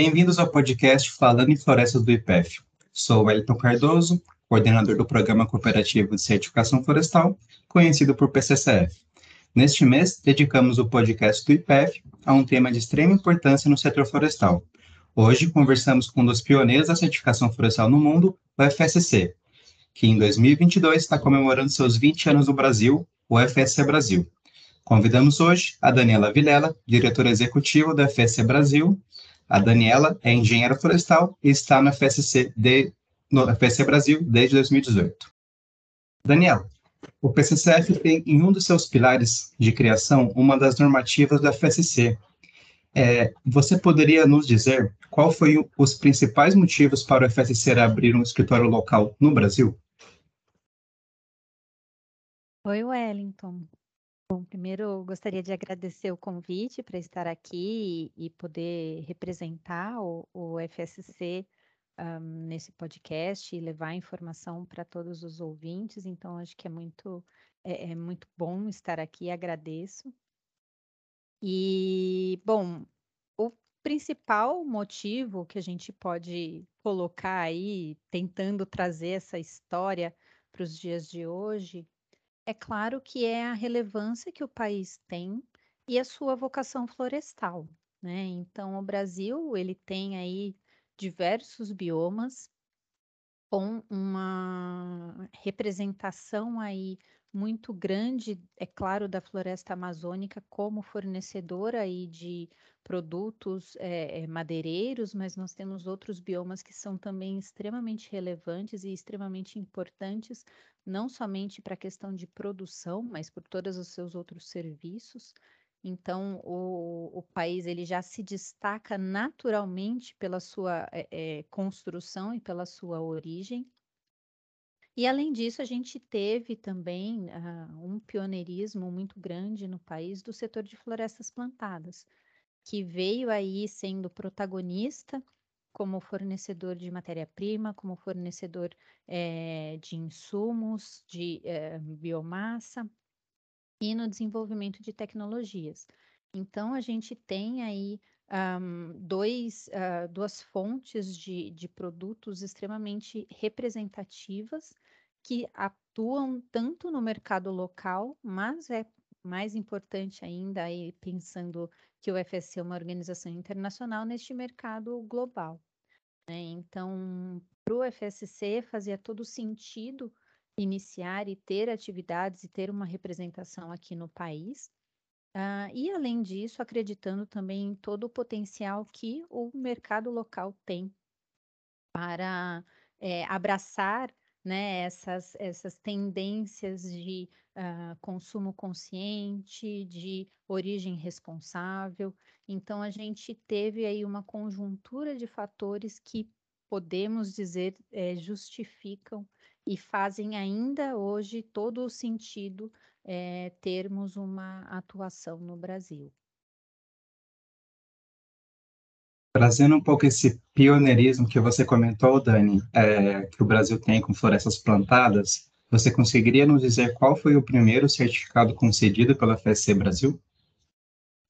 Bem-vindos ao podcast Falando em Florestas do IPEF. Sou Wellington Cardoso, coordenador do Programa Cooperativo de Certificação Florestal, conhecido por PCCF. Neste mês, dedicamos o podcast do IPEF a um tema de extrema importância no setor florestal. Hoje, conversamos com um dos pioneiros da certificação florestal no mundo, o FSC, que em 2022 está comemorando seus 20 anos no Brasil, o FSC Brasil. Convidamos hoje a Daniela Vilela, diretora executiva do FSC Brasil, a Daniela é engenheira florestal e está no FSC, de, no FSC Brasil desde 2018. Daniela, o PCCF tem em um dos seus pilares de criação uma das normativas do FSC. É, você poderia nos dizer qual foi os principais motivos para o FSC abrir um escritório local no Brasil? Oi, Wellington. Bom, primeiro gostaria de agradecer o convite para estar aqui e, e poder representar o, o FSC um, nesse podcast e levar informação para todos os ouvintes. Então, acho que é muito, é, é muito bom estar aqui, agradeço. E, bom, o principal motivo que a gente pode colocar aí, tentando trazer essa história para os dias de hoje, é claro que é a relevância que o país tem e a sua vocação florestal, né? Então, o Brasil, ele tem aí diversos biomas com uma representação aí muito grande, é claro, da floresta amazônica como fornecedora aí de produtos é, madeireiros, mas nós temos outros biomas que são também extremamente relevantes e extremamente importantes, não somente para a questão de produção, mas por todos os seus outros serviços. Então, o, o país ele já se destaca naturalmente pela sua é, construção e pela sua origem. E, além disso, a gente teve também uh, um pioneirismo muito grande no país do setor de florestas plantadas que veio aí sendo protagonista como fornecedor de matéria-prima, como fornecedor é, de insumos, de é, biomassa e no desenvolvimento de tecnologias. Então, a gente tem aí um, dois, uh, duas fontes de, de produtos extremamente representativas que atuam tanto no mercado local, mas é mais importante ainda, aí, pensando que o FSC é uma organização internacional neste mercado global. Né? Então, para o FSC fazia todo sentido iniciar e ter atividades e ter uma representação aqui no país. Uh, e, além disso, acreditando também em todo o potencial que o mercado local tem para é, abraçar né, essas, essas tendências de uh, consumo consciente, de origem responsável. Então, a gente teve aí uma conjuntura de fatores que podemos dizer é, justificam e fazem ainda hoje todo o sentido é, termos uma atuação no Brasil. Trazendo um pouco esse pioneirismo que você comentou, Dani, é, que o Brasil tem com florestas plantadas, você conseguiria nos dizer qual foi o primeiro certificado concedido pela FSC Brasil?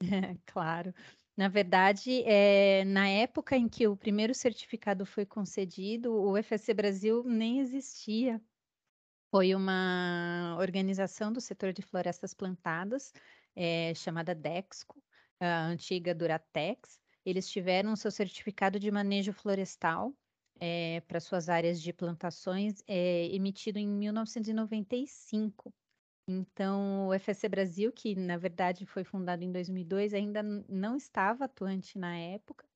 claro. Na verdade, é, na época em que o primeiro certificado foi concedido, o FSC Brasil nem existia. Foi uma organização do setor de florestas plantadas, é, chamada DEXCO, a antiga Duratex, eles tiveram seu certificado de manejo florestal é, para suas áreas de plantações é, emitido em 1995. Então, o FSC Brasil, que na verdade foi fundado em 2002, ainda não estava atuante na época,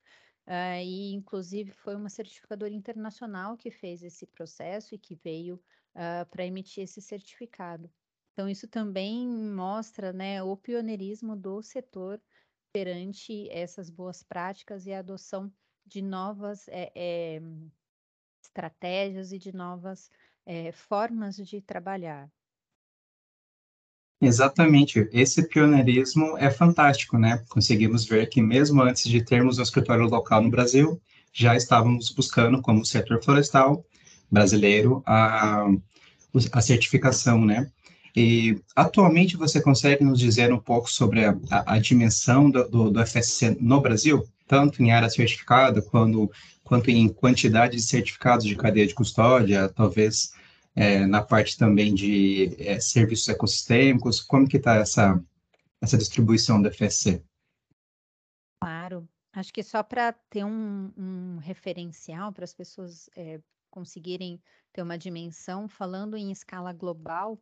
uh, e inclusive foi uma certificadora internacional que fez esse processo e que veio uh, para emitir esse certificado. Então, isso também mostra né, o pioneirismo do setor perante essas boas práticas e a adoção de novas é, é, estratégias e de novas é, formas de trabalhar. Exatamente. Esse pioneirismo é fantástico, né? Conseguimos ver que mesmo antes de termos um escritório local no Brasil, já estávamos buscando, como setor florestal brasileiro, a, a certificação, né? E atualmente você consegue nos dizer um pouco sobre a, a, a dimensão do, do, do, FSC no Brasil, tanto em área certificada quanto, quanto em quantidade de certificados de cadeia de custódia, talvez é, na parte também de é, serviços ecossistêmicos? Como que está essa, essa distribuição do FSC? Claro, acho que só para ter um, um referencial para as pessoas é, conseguirem ter uma dimensão, falando em escala global,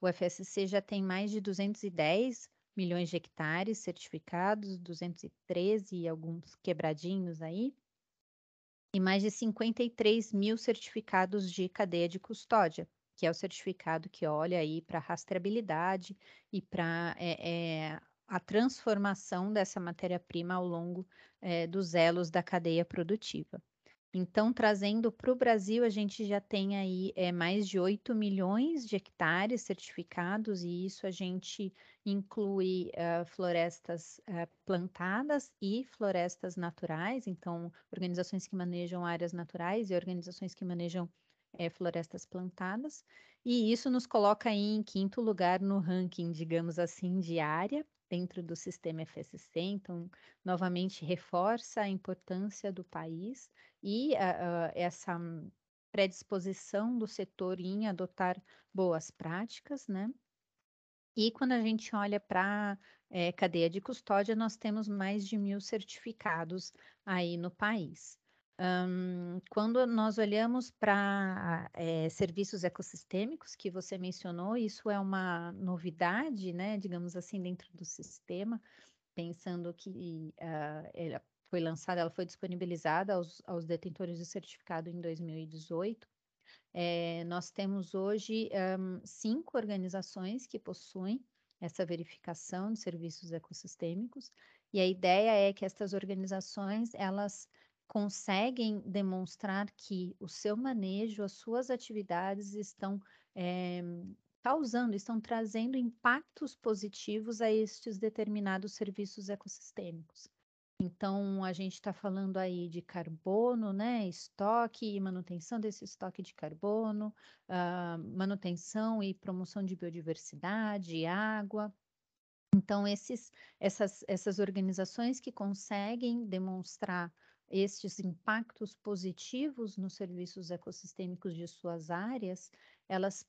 o FSC já tem mais de 210 milhões de hectares certificados, 213 e alguns quebradinhos aí, e mais de 53 mil certificados de cadeia de custódia, que é o certificado que olha aí para rastreabilidade e para é, é, a transformação dessa matéria-prima ao longo é, dos elos da cadeia produtiva. Então, trazendo para o Brasil, a gente já tem aí é, mais de 8 milhões de hectares certificados, e isso a gente inclui uh, florestas uh, plantadas e florestas naturais, então, organizações que manejam áreas naturais e organizações que manejam é, florestas plantadas, e isso nos coloca em quinto lugar no ranking, digamos assim, de área dentro do sistema FSC, então, novamente, reforça a importância do país e uh, essa predisposição do setor em adotar boas práticas, né? E quando a gente olha para é, cadeia de custódia, nós temos mais de mil certificados aí no país. Um, quando nós olhamos para é, serviços ecossistêmicos, que você mencionou, isso é uma novidade, né, digamos assim, dentro do sistema, pensando que uh, ela foi lançada, ela foi disponibilizada aos, aos detentores de certificado em 2018. É, nós temos hoje um, cinco organizações que possuem essa verificação de serviços ecossistêmicos, e a ideia é que estas organizações, elas conseguem demonstrar que o seu manejo, as suas atividades estão é, causando, estão trazendo impactos positivos a estes determinados serviços ecossistêmicos. Então, a gente está falando aí de carbono, né? Estoque e manutenção desse estoque de carbono, uh, manutenção e promoção de biodiversidade, água. Então, esses, essas, essas organizações que conseguem demonstrar estes impactos positivos nos serviços ecossistêmicos de suas áreas, elas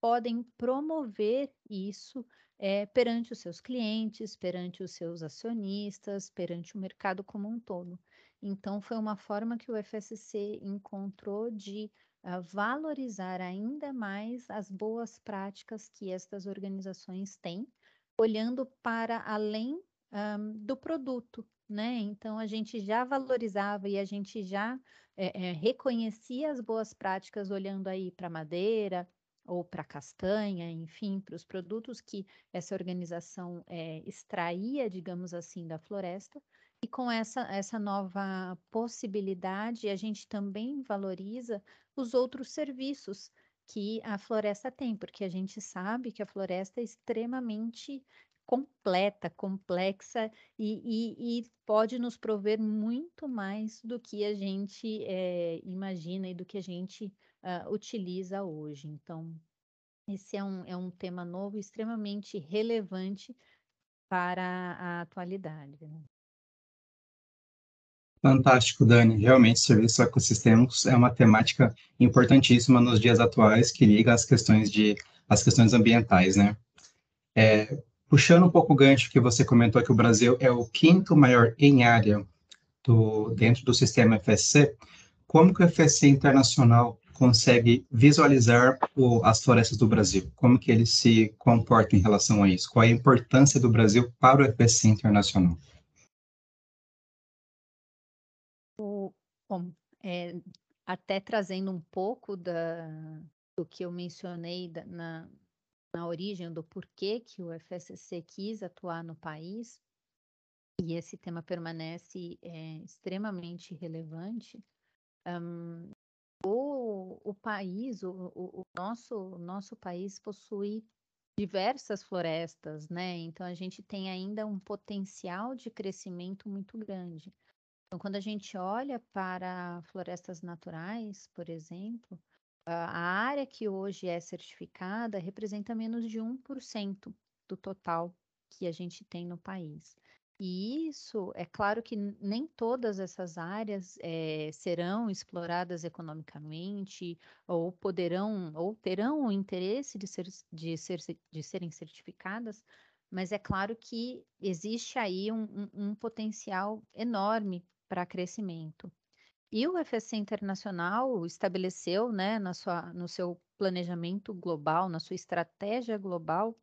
podem promover isso é, perante os seus clientes, perante os seus acionistas, perante o mercado como um todo. Então, foi uma forma que o FSC encontrou de uh, valorizar ainda mais as boas práticas que estas organizações têm, olhando para além um, do produto, né? Então a gente já valorizava e a gente já é, é, reconhecia as boas práticas olhando aí para madeira ou para castanha, enfim, para os produtos que essa organização é, extraía, digamos assim, da floresta. E com essa, essa nova possibilidade, a gente também valoriza os outros serviços que a floresta tem, porque a gente sabe que a floresta é extremamente completa, complexa e, e, e, pode nos prover muito mais do que a gente é, imagina e do que a gente uh, utiliza hoje. Então, esse é um, é um tema novo, extremamente relevante para a atualidade. Né? Fantástico, Dani. Realmente, serviços ecossistêmicos é uma temática importantíssima nos dias atuais que liga às questões de as questões ambientais, né? É, Puxando um pouco o gancho que você comentou que o Brasil é o quinto maior em área do, dentro do sistema FSC, como que o FSC internacional consegue visualizar o, as florestas do Brasil? Como que ele se comporta em relação a isso? Qual a importância do Brasil para o FSC internacional? Bom, é, até trazendo um pouco da, do que eu mencionei da, na, na origem do porquê que o FSC quis atuar no país, e esse tema permanece é, extremamente relevante, um, o, o país, o, o, o nosso, nosso país possui diversas florestas, né? Então a gente tem ainda um potencial de crescimento muito grande. Então, quando a gente olha para florestas naturais, por exemplo, a área que hoje é certificada representa menos de 1% do total que a gente tem no país. E isso, é claro que nem todas essas áreas é, serão exploradas economicamente, ou poderão, ou terão o interesse de, ser, de, ser, de serem certificadas, mas é claro que existe aí um, um, um potencial enorme para crescimento. E o FSC Internacional estabeleceu, né, na sua, no seu planejamento global, na sua estratégia global,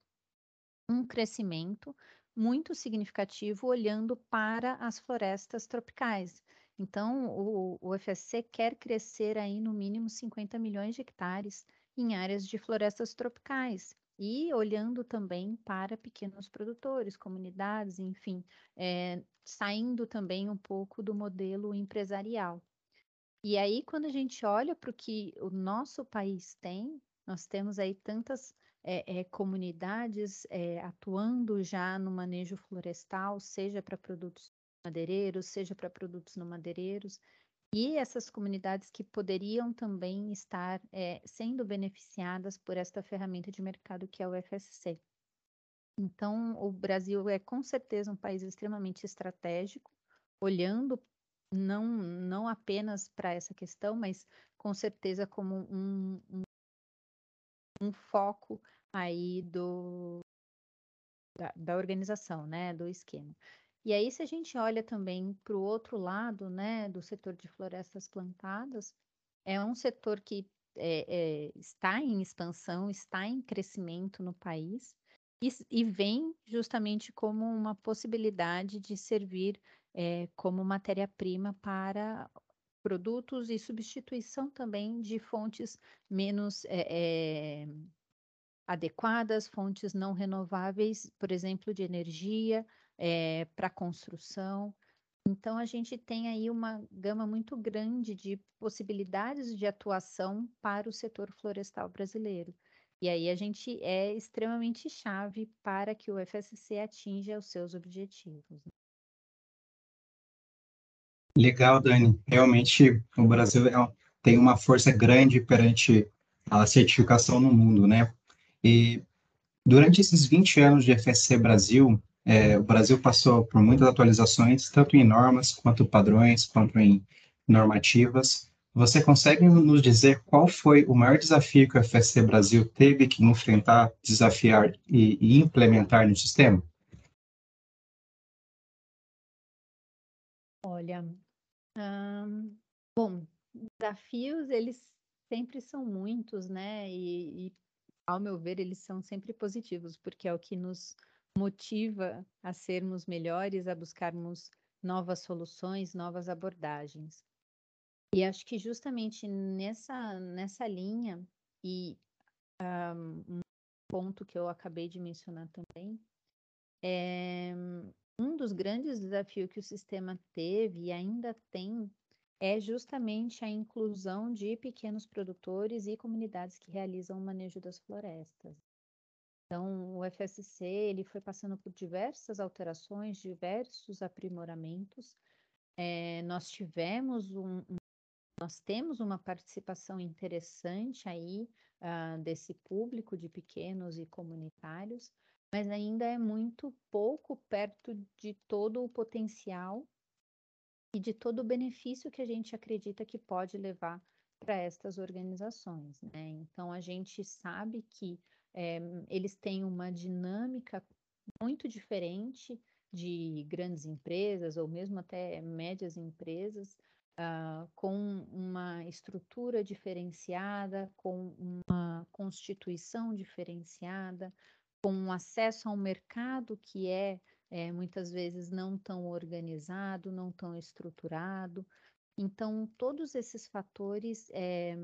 um crescimento muito significativo olhando para as florestas tropicais. Então, o, o FSC quer crescer aí no mínimo 50 milhões de hectares em áreas de florestas tropicais e olhando também para pequenos produtores, comunidades, enfim, é, saindo também um pouco do modelo empresarial. E aí, quando a gente olha para o que o nosso país tem, nós temos aí tantas é, é, comunidades atuando já no manejo florestal, seja para produtos madeireiros, seja para produtos não madeireiros, e essas comunidades que poderiam também estar sendo beneficiadas por esta ferramenta de mercado que é o FSC. Então, o Brasil é com certeza um país extremamente estratégico, olhando não, não apenas para essa questão, mas com certeza como um, um um foco aí do, da, da organização, né, do esquema. E aí, se a gente olha também para o outro lado, né, do setor de florestas plantadas, é um setor que é, é, está em expansão, está em crescimento no país e, e vem justamente como uma possibilidade de servir é, como matéria-prima para produtos e substituição também de fontes menos adequadas, fontes não renováveis, por exemplo, de energia é, para construção. Então, a gente tem aí uma gama muito grande de possibilidades de atuação para o setor florestal brasileiro. E aí a gente é extremamente chave para que o FSC atinja os seus objetivos. Né? Legal, Dani. Realmente o Brasil é, tem uma força grande perante a certificação no mundo, né? E durante esses 20 anos de FSC Brasil, é, o Brasil passou por muitas atualizações, tanto em normas, quanto padrões, quanto em normativas. Você consegue nos dizer qual foi o maior desafio que o FSC Brasil teve que enfrentar, desafiar e, e implementar no sistema? Olha, bom, desafios eles sempre são muitos, né? E, e, ao meu ver, eles são sempre positivos, porque é o que nos motiva a sermos melhores, a buscarmos novas soluções, novas abordagens. E acho que justamente nessa, nessa linha, e um ponto que eu acabei de mencionar também, é um dos grandes desafios que o sistema teve e ainda tem é justamente a inclusão de pequenos produtores e comunidades que realizam o manejo das florestas. Então, o FSC ele foi passando por diversas alterações, diversos aprimoramentos. É, nós tivemos um, um, nós temos uma participação interessante aí uh, desse público de pequenos e comunitários, mas ainda é muito pouco perto de todo o potencial e de todo o benefício que a gente acredita que pode levar para estas organizações. Né? Então, a gente sabe que é, eles têm uma dinâmica muito diferente de grandes empresas ou mesmo até médias empresas, uh, com uma estrutura diferenciada, com uma constituição diferenciada, com um acesso a um mercado que é, é muitas vezes não tão organizado, não tão estruturado. Então, todos esses fatores é,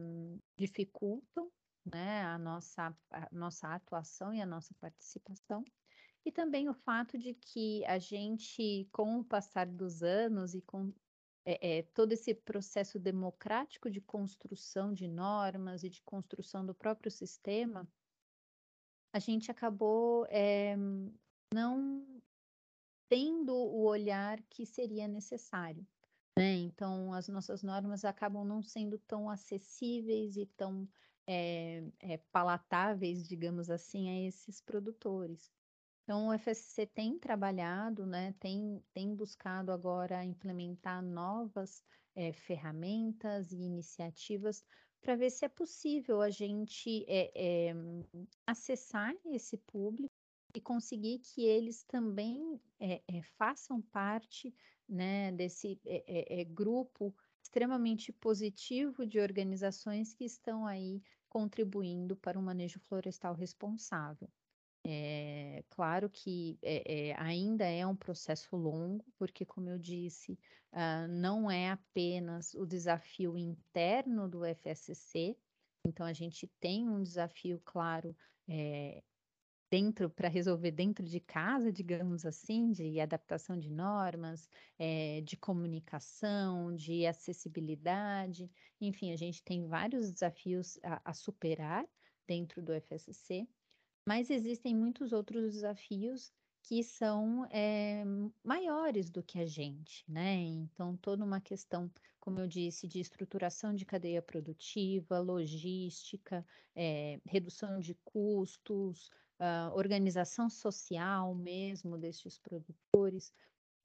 dificultam né, a, nossa, a nossa atuação e a nossa participação. e também o fato de que a gente, com o passar dos anos e com é, é, todo esse processo democrático de construção de normas e de construção do próprio sistema, a gente acabou é, não tendo o olhar que seria necessário. Né? Então, as nossas normas acabam não sendo tão acessíveis e tão é, é, palatáveis, digamos assim, a esses produtores. Então, o FSC tem trabalhado, né, tem, tem buscado agora implementar novas é, ferramentas e iniciativas para ver se é possível a gente é, acessar esse público e conseguir que eles também façam parte né, desse grupo extremamente positivo de organizações que estão aí contribuindo para um manejo florestal responsável. É claro que é, é, ainda é um processo longo, porque, como eu disse, uh, não é apenas o desafio interno do FSC, então a gente tem um desafio, claro, é, dentro para resolver dentro de casa, digamos assim, de adaptação de normas, é, de comunicação, de acessibilidade, enfim, a gente tem vários desafios a, a superar dentro do FSC. Mas existem muitos outros desafios que são é, maiores do que a gente, né? Então, toda uma questão, como eu disse, de estruturação de cadeia produtiva, logística, é, redução de custos, uh, organização social mesmo destes produtores.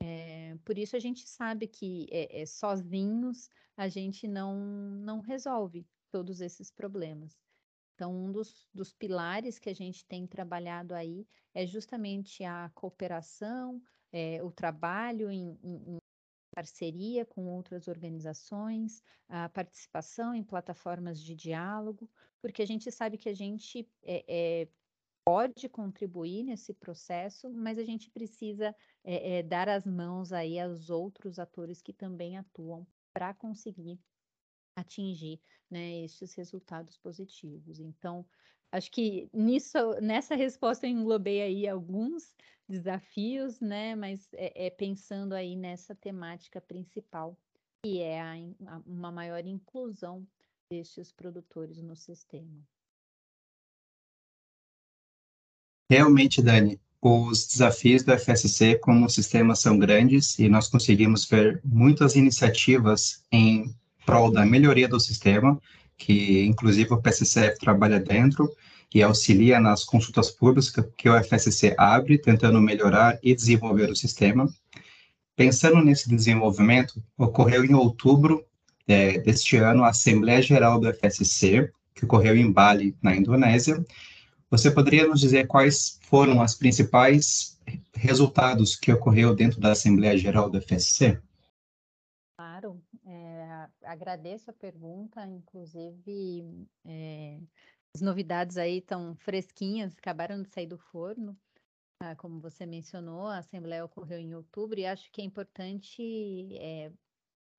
É, por isso a gente sabe que é, sozinhos a gente não, não resolve todos esses problemas. Então, um dos, dos pilares que a gente tem trabalhado aí é justamente a cooperação, é, o trabalho em, em, em parceria com outras organizações, a participação em plataformas de diálogo, porque a gente sabe que a gente é, é, pode contribuir nesse processo, mas a gente precisa é, é, dar as mãos aí aos outros atores que também atuam para conseguir atingir né, esses resultados positivos. Então, acho que nisso, nessa resposta eu englobei aí alguns desafios, né, mas é, é pensando aí nessa temática principal, que é a, a, uma maior inclusão destes produtores no sistema. Realmente, Dani, os desafios do FSC como sistema são grandes e nós conseguimos ver muitas iniciativas em prol da melhoria do sistema, que inclusive o PSCF trabalha dentro e auxilia nas consultas públicas que o FSC abre, tentando melhorar e desenvolver o sistema. Pensando nesse desenvolvimento, ocorreu em outubro é, deste ano a Assembleia Geral do FSC, que ocorreu em Bali, na Indonésia. Você poderia nos dizer quais foram os principais resultados que ocorreu dentro da Assembleia Geral do FSC? Claro agradeço a pergunta, inclusive é, as novidades aí estão fresquinhas, acabaram de sair do forno. Ah, como você mencionou, a Assembleia ocorreu em outubro e acho que é importante é,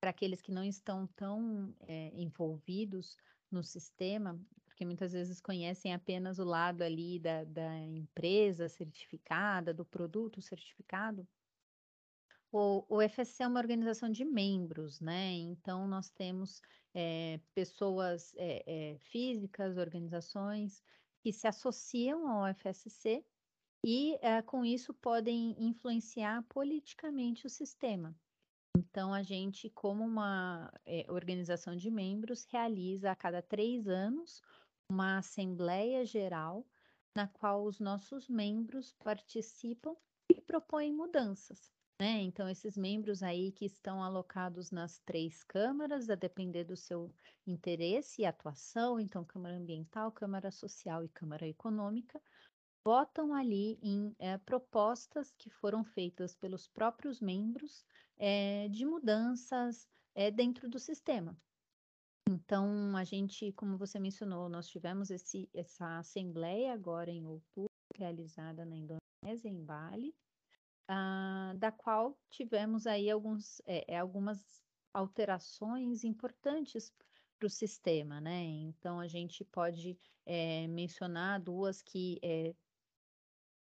para aqueles que não estão tão é, envolvidos no sistema, porque muitas vezes conhecem apenas o lado ali da, da empresa certificada, do produto certificado, o, o FSC é uma organização de membros, né? Então, nós temos é, pessoas é, é, físicas, organizações que se associam ao FSC e, com isso, podem influenciar politicamente o sistema. Então, a gente, como uma organização de membros, realiza a cada três anos uma Assembleia Geral, na qual os nossos membros participam e propõem mudanças. Né? Então, esses membros aí que estão alocados nas três câmaras, a depender do seu interesse e atuação, então, Câmara Ambiental, Câmara Social e Câmara Econômica, votam ali em é, propostas que foram feitas pelos próprios membros é, de mudanças é, dentro do sistema. Então, a gente, como você mencionou, nós tivemos esse, essa assembleia agora em outubro, realizada na Indonésia, em Bali, uh, da qual tivemos aí alguns, é, algumas alterações importantes para o sistema, né? Então a gente pode é, mencionar duas que é,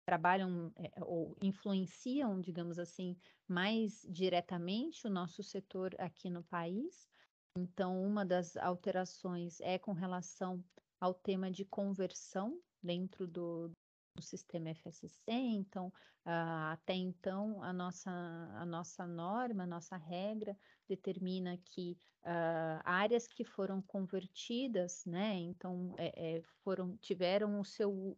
trabalham é, ou influenciam, digamos assim, mais diretamente o nosso setor aqui no país. Então, uma das alterações é com relação ao tema de conversão dentro do, do sistema FSC. Então, uh, até então, a nossa, a nossa norma, a nossa regra determina que uh, áreas que foram convertidas, né, então, é, é, foram, tiveram o seu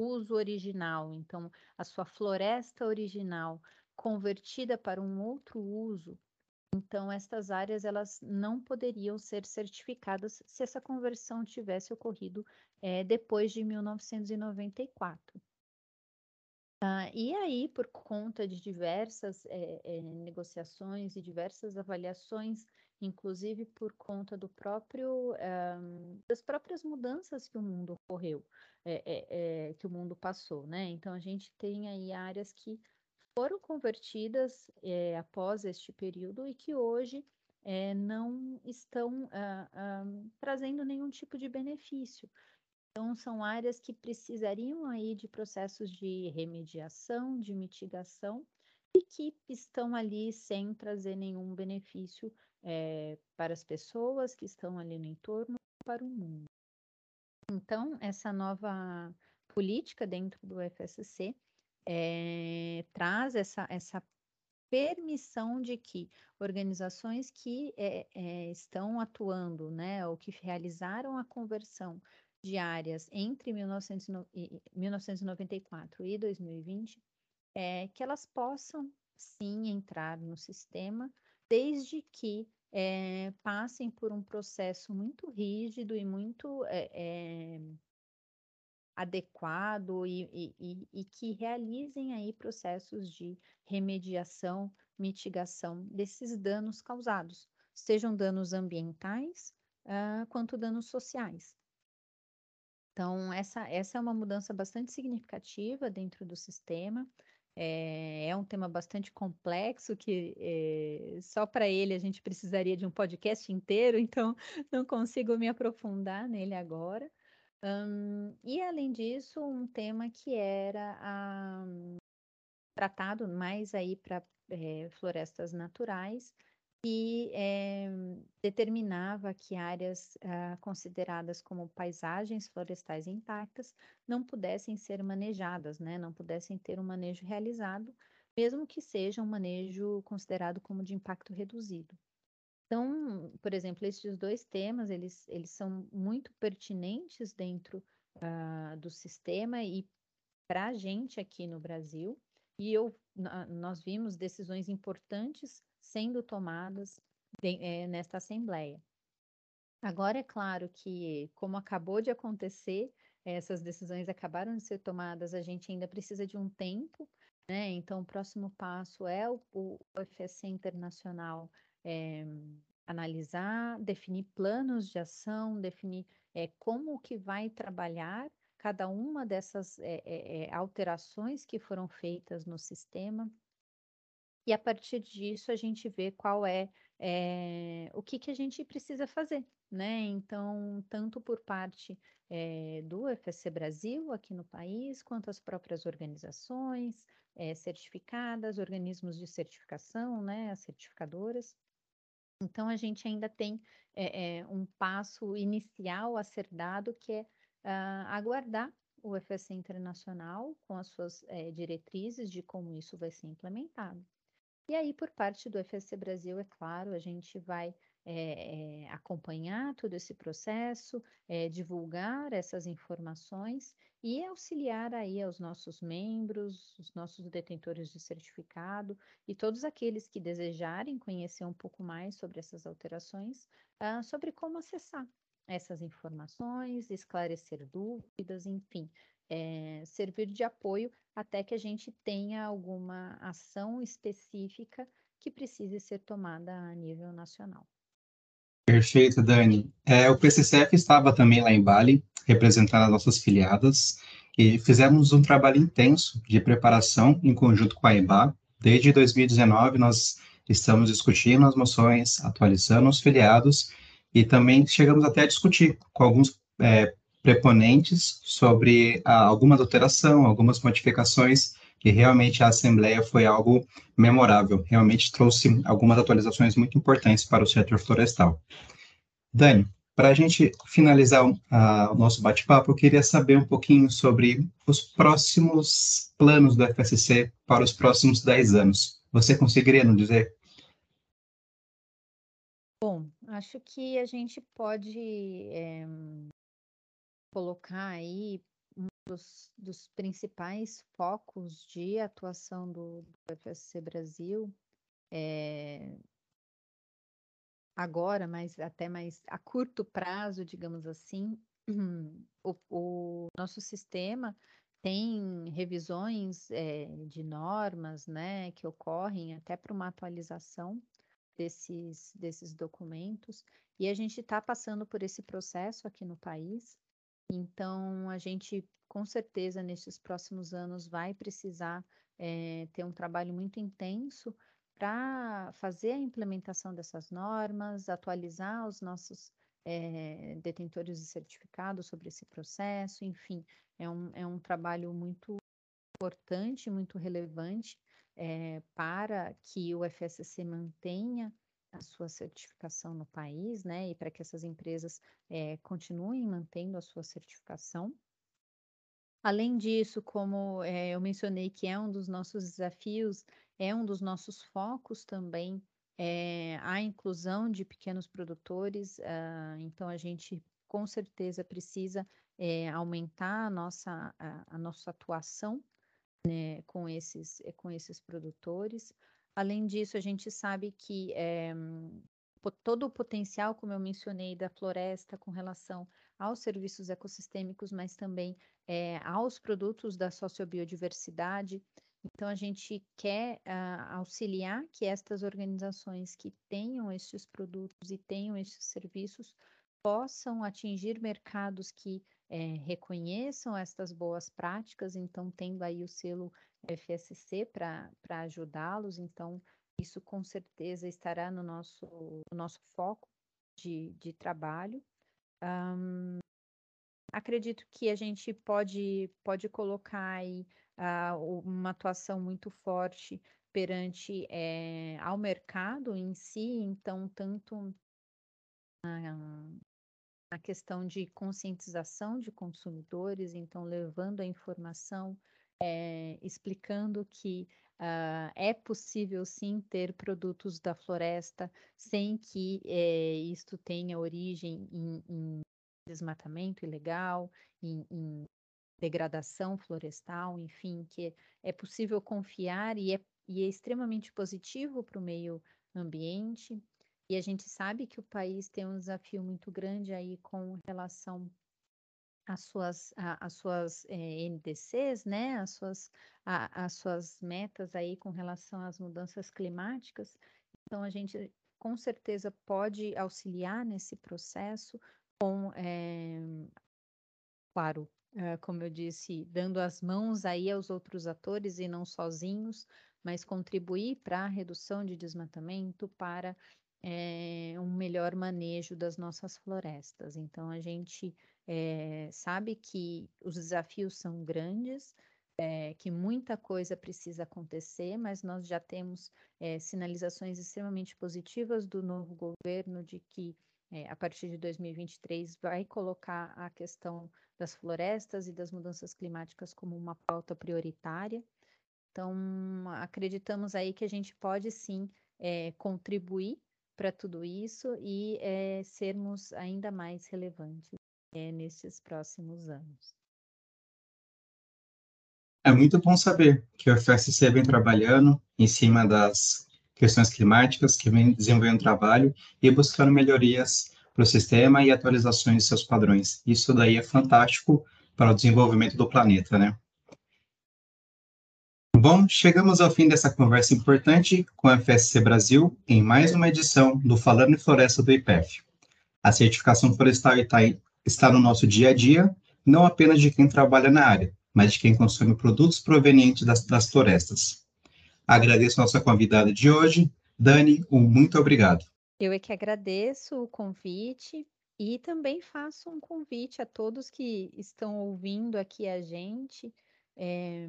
uso original, então, a sua floresta original convertida para um outro uso, então, estas áreas elas não poderiam ser certificadas se essa conversão tivesse ocorrido é, depois de 1994. Ah, e aí, por conta de diversas é, é, negociações e diversas avaliações, inclusive por conta do próprio das próprias mudanças que o mundo ocorreu, que o mundo passou, né? Então a gente tem aí áreas que foram convertidas é, após este período e que hoje é, não estão ah, ah, trazendo nenhum tipo de benefício. Então, são áreas que precisariam aí de processos de remediação, de mitigação, e que estão ali sem trazer nenhum benefício é, para as pessoas que estão ali no entorno, para o mundo. Então, essa nova política dentro do FSC é, traz essa, essa permissão de que organizações que é, é, estão atuando, né, ou que realizaram a conversão de áreas entre 1994 e 2020, é, que elas possam sim entrar no sistema, desde que passem por um processo muito rígido e muito adequado e, e, e, que realizem aí processos de remediação, mitigação desses danos causados, sejam danos ambientais uh, quanto danos sociais. Então, essa, essa é uma mudança bastante significativa dentro do sistema. É, é um tema bastante complexo que é, só para ele a gente precisaria de um podcast inteiro, então não consigo me aprofundar nele agora. Um, e além disso, um tema que era a, tratado mais aí para é, eh, florestas naturais e é, determinava que áreas ah, consideradas como paisagens florestais intactas não pudessem ser manejadas, né? Não pudessem ter um manejo realizado, mesmo que seja um manejo considerado como de impacto reduzido. Então, por exemplo, esses dois temas, eles, eles são muito pertinentes dentro uh, do sistema e para a gente aqui no Brasil, e eu, nós vimos decisões importantes sendo tomadas de, é, nesta Assembleia. Agora, é claro que, como acabou de acontecer, essas decisões acabaram de ser tomadas, a gente ainda precisa de um tempo, né? Então, o próximo passo é o, o FSC Internacional é, analisar, definir planos de ação, definir é, como que vai trabalhar cada uma dessas é, alterações que foram feitas no sistema. E a partir disso a gente vê qual é, o que, que a gente precisa fazer, né? Então, tanto por parte do FSC Brasil aqui no país, quanto as próprias organizações certificadas, organismos de certificação, né? As certificadoras. Então, a gente ainda tem é, é, um passo inicial a ser dado, que é uh, aguardar o FSC internacional com as suas é, diretrizes de como isso vai ser implementado. E aí, por parte do FSC Brasil, é claro, a gente vai é, é, acompanhar todo esse processo, é, divulgar essas informações e auxiliar aí aos nossos membros, os nossos detentores de certificado e todos aqueles que desejarem conhecer um pouco mais sobre essas alterações, uh, sobre como acessar essas informações, esclarecer dúvidas, enfim, é, servir de apoio até que a gente tenha alguma ação específica que precise ser tomada a nível nacional. Perfeito, Dani. É, o PCCF estava também lá em Bali, representando as nossas filiadas, e fizemos um trabalho intenso de preparação em conjunto com a EBA. Desde 2019, nós estamos discutindo as moções, atualizando os filiados, e também chegamos até a discutir com alguns é, preponentes sobre ah, algumas alterações, algumas modificações, e realmente a Assembleia foi algo memorável, realmente trouxe algumas atualizações muito importantes para o setor florestal. Dani, para a gente finalizar uh, o nosso bate-papo, eu queria saber um pouquinho sobre os próximos planos do FSC para os próximos 10 anos. Você conseguiria nos dizer? Bom, acho que a gente pode é, colocar aí um dos, dos, principais focos de atuação do, do FSC Brasil é, agora, mas até mais a curto prazo, digamos assim, o, o nosso sistema tem revisões é, de normas, né, que ocorrem até para uma atualização desses, desses documentos, e a gente está passando por esse processo aqui no país, então a gente com certeza nesses próximos anos vai precisar é, ter um trabalho muito intenso para fazer a implementação dessas normas, atualizar os nossos é, detentores de certificado sobre esse processo, enfim, é um, é um trabalho muito importante, muito relevante é, para que o FSC mantenha a sua certificação no país, né, e para que essas empresas é, continuem mantendo a sua certificação. Além disso, como é, eu mencionei que é um dos nossos desafios é um dos nossos focos também é, a inclusão de pequenos produtores, uh, então a gente com certeza precisa aumentar a nossa, a, a nossa atuação né, com, esses, com esses produtores. Além disso, a gente sabe que é, todo o potencial, como eu mencionei, da floresta com relação aos serviços ecossistêmicos, mas também é, aos produtos da sociobiodiversidade, então, a gente quer uh, auxiliar que estas organizações que tenham estes produtos e tenham estes serviços possam atingir mercados que é, reconheçam estas boas práticas, então, tendo aí o selo FSC para ajudá-los. Então, isso com certeza estará no nosso, no nosso foco de, de trabalho. Um, acredito que a gente pode, pode colocar aí uh, uma atuação muito forte perante é, ao mercado em si, então tanto a questão de conscientização de consumidores, então levando a informação, é, explicando que uh, é possível sim ter produtos da floresta sem que é, isto tenha origem em, em desmatamento ilegal, em, em degradação florestal, enfim, que é possível confiar e é, e é extremamente positivo para o meio ambiente. E a gente sabe que o país tem um desafio muito grande aí com relação às suas, às suas é, NDCs, né, as suas, às suas metas aí com relação às mudanças climáticas. Então, a gente com certeza pode auxiliar nesse processo com, é, claro, como eu disse, dando as mãos aí aos outros atores e não sozinhos, mas contribuir para a redução de desmatamento, para é, um melhor manejo das nossas florestas. Então, a gente é, sabe que os desafios são grandes, é, que muita coisa precisa acontecer, mas nós já temos sinalizações extremamente positivas do novo governo de que, a partir de 2023, vai colocar a questão das florestas e das mudanças climáticas como uma pauta prioritária. Então, acreditamos aí que a gente pode sim é, contribuir para tudo isso e é, sermos ainda mais relevantes é, nesses próximos anos. É muito bom saber que o FSC vem trabalhando em cima das questões climáticas, que vem desenvolvendo trabalho e buscando melhorias para o sistema e atualizações de seus padrões. Isso daí é fantástico para o desenvolvimento do planeta, né? Bom, chegamos ao fim dessa conversa importante com a FSC Brasil em mais uma edição do Falando em Floresta do IPEF. A certificação florestal está no nosso dia a dia, não apenas de quem trabalha na área, mas de quem consome produtos provenientes das, das florestas. Agradeço a nossa convidada de hoje, Dani, um muito obrigado. Eu é que agradeço o convite E também faço um convite a todos que estão ouvindo aqui a gente, é,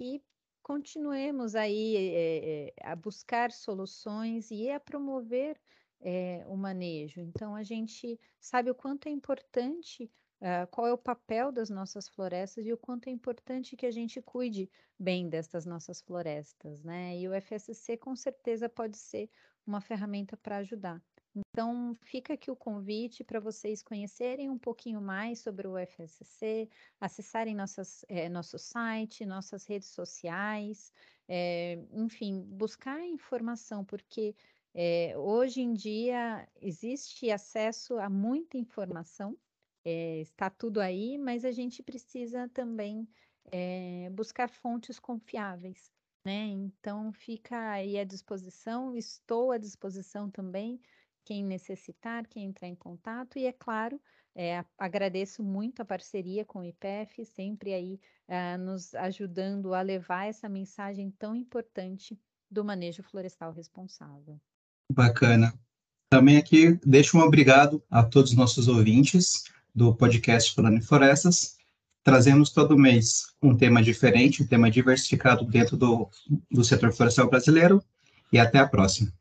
e continuemos aí é, a buscar soluções e a promover é, o manejo. Então, a gente sabe o quanto é importante, uh, qual é o papel das nossas florestas e o quanto é importante que a gente cuide bem destas nossas florestas, né? E o FSC com certeza pode ser uma ferramenta para ajudar. Então, fica aqui o convite para vocês conhecerem um pouquinho mais sobre o FSC, acessarem nossas, é, nosso site, nossas redes sociais, é, enfim, buscar informação, porque é, hoje em dia existe acesso a muita informação, está tudo aí, mas a gente precisa também buscar fontes confiáveis. Né? Então, fica aí à disposição, estou à disposição também quem necessitar, quem entrar em contato, e é claro, é, agradeço muito a parceria com o IPEF, sempre aí uh, nos ajudando a levar essa mensagem tão importante do manejo florestal responsável. Bacana. Também aqui deixo um obrigado a todos os nossos ouvintes do podcast em Florestas. Trazemos todo mês um tema diferente, um tema diversificado dentro do, do setor florestal brasileiro. E até a próxima.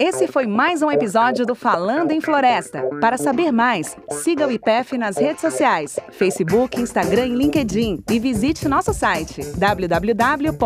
Esse foi mais um episódio do Falando em Floresta. Para saber mais, siga o IPEF nas redes sociais, Facebook, Instagram e LinkedIn e visite nosso site www.ipef.br.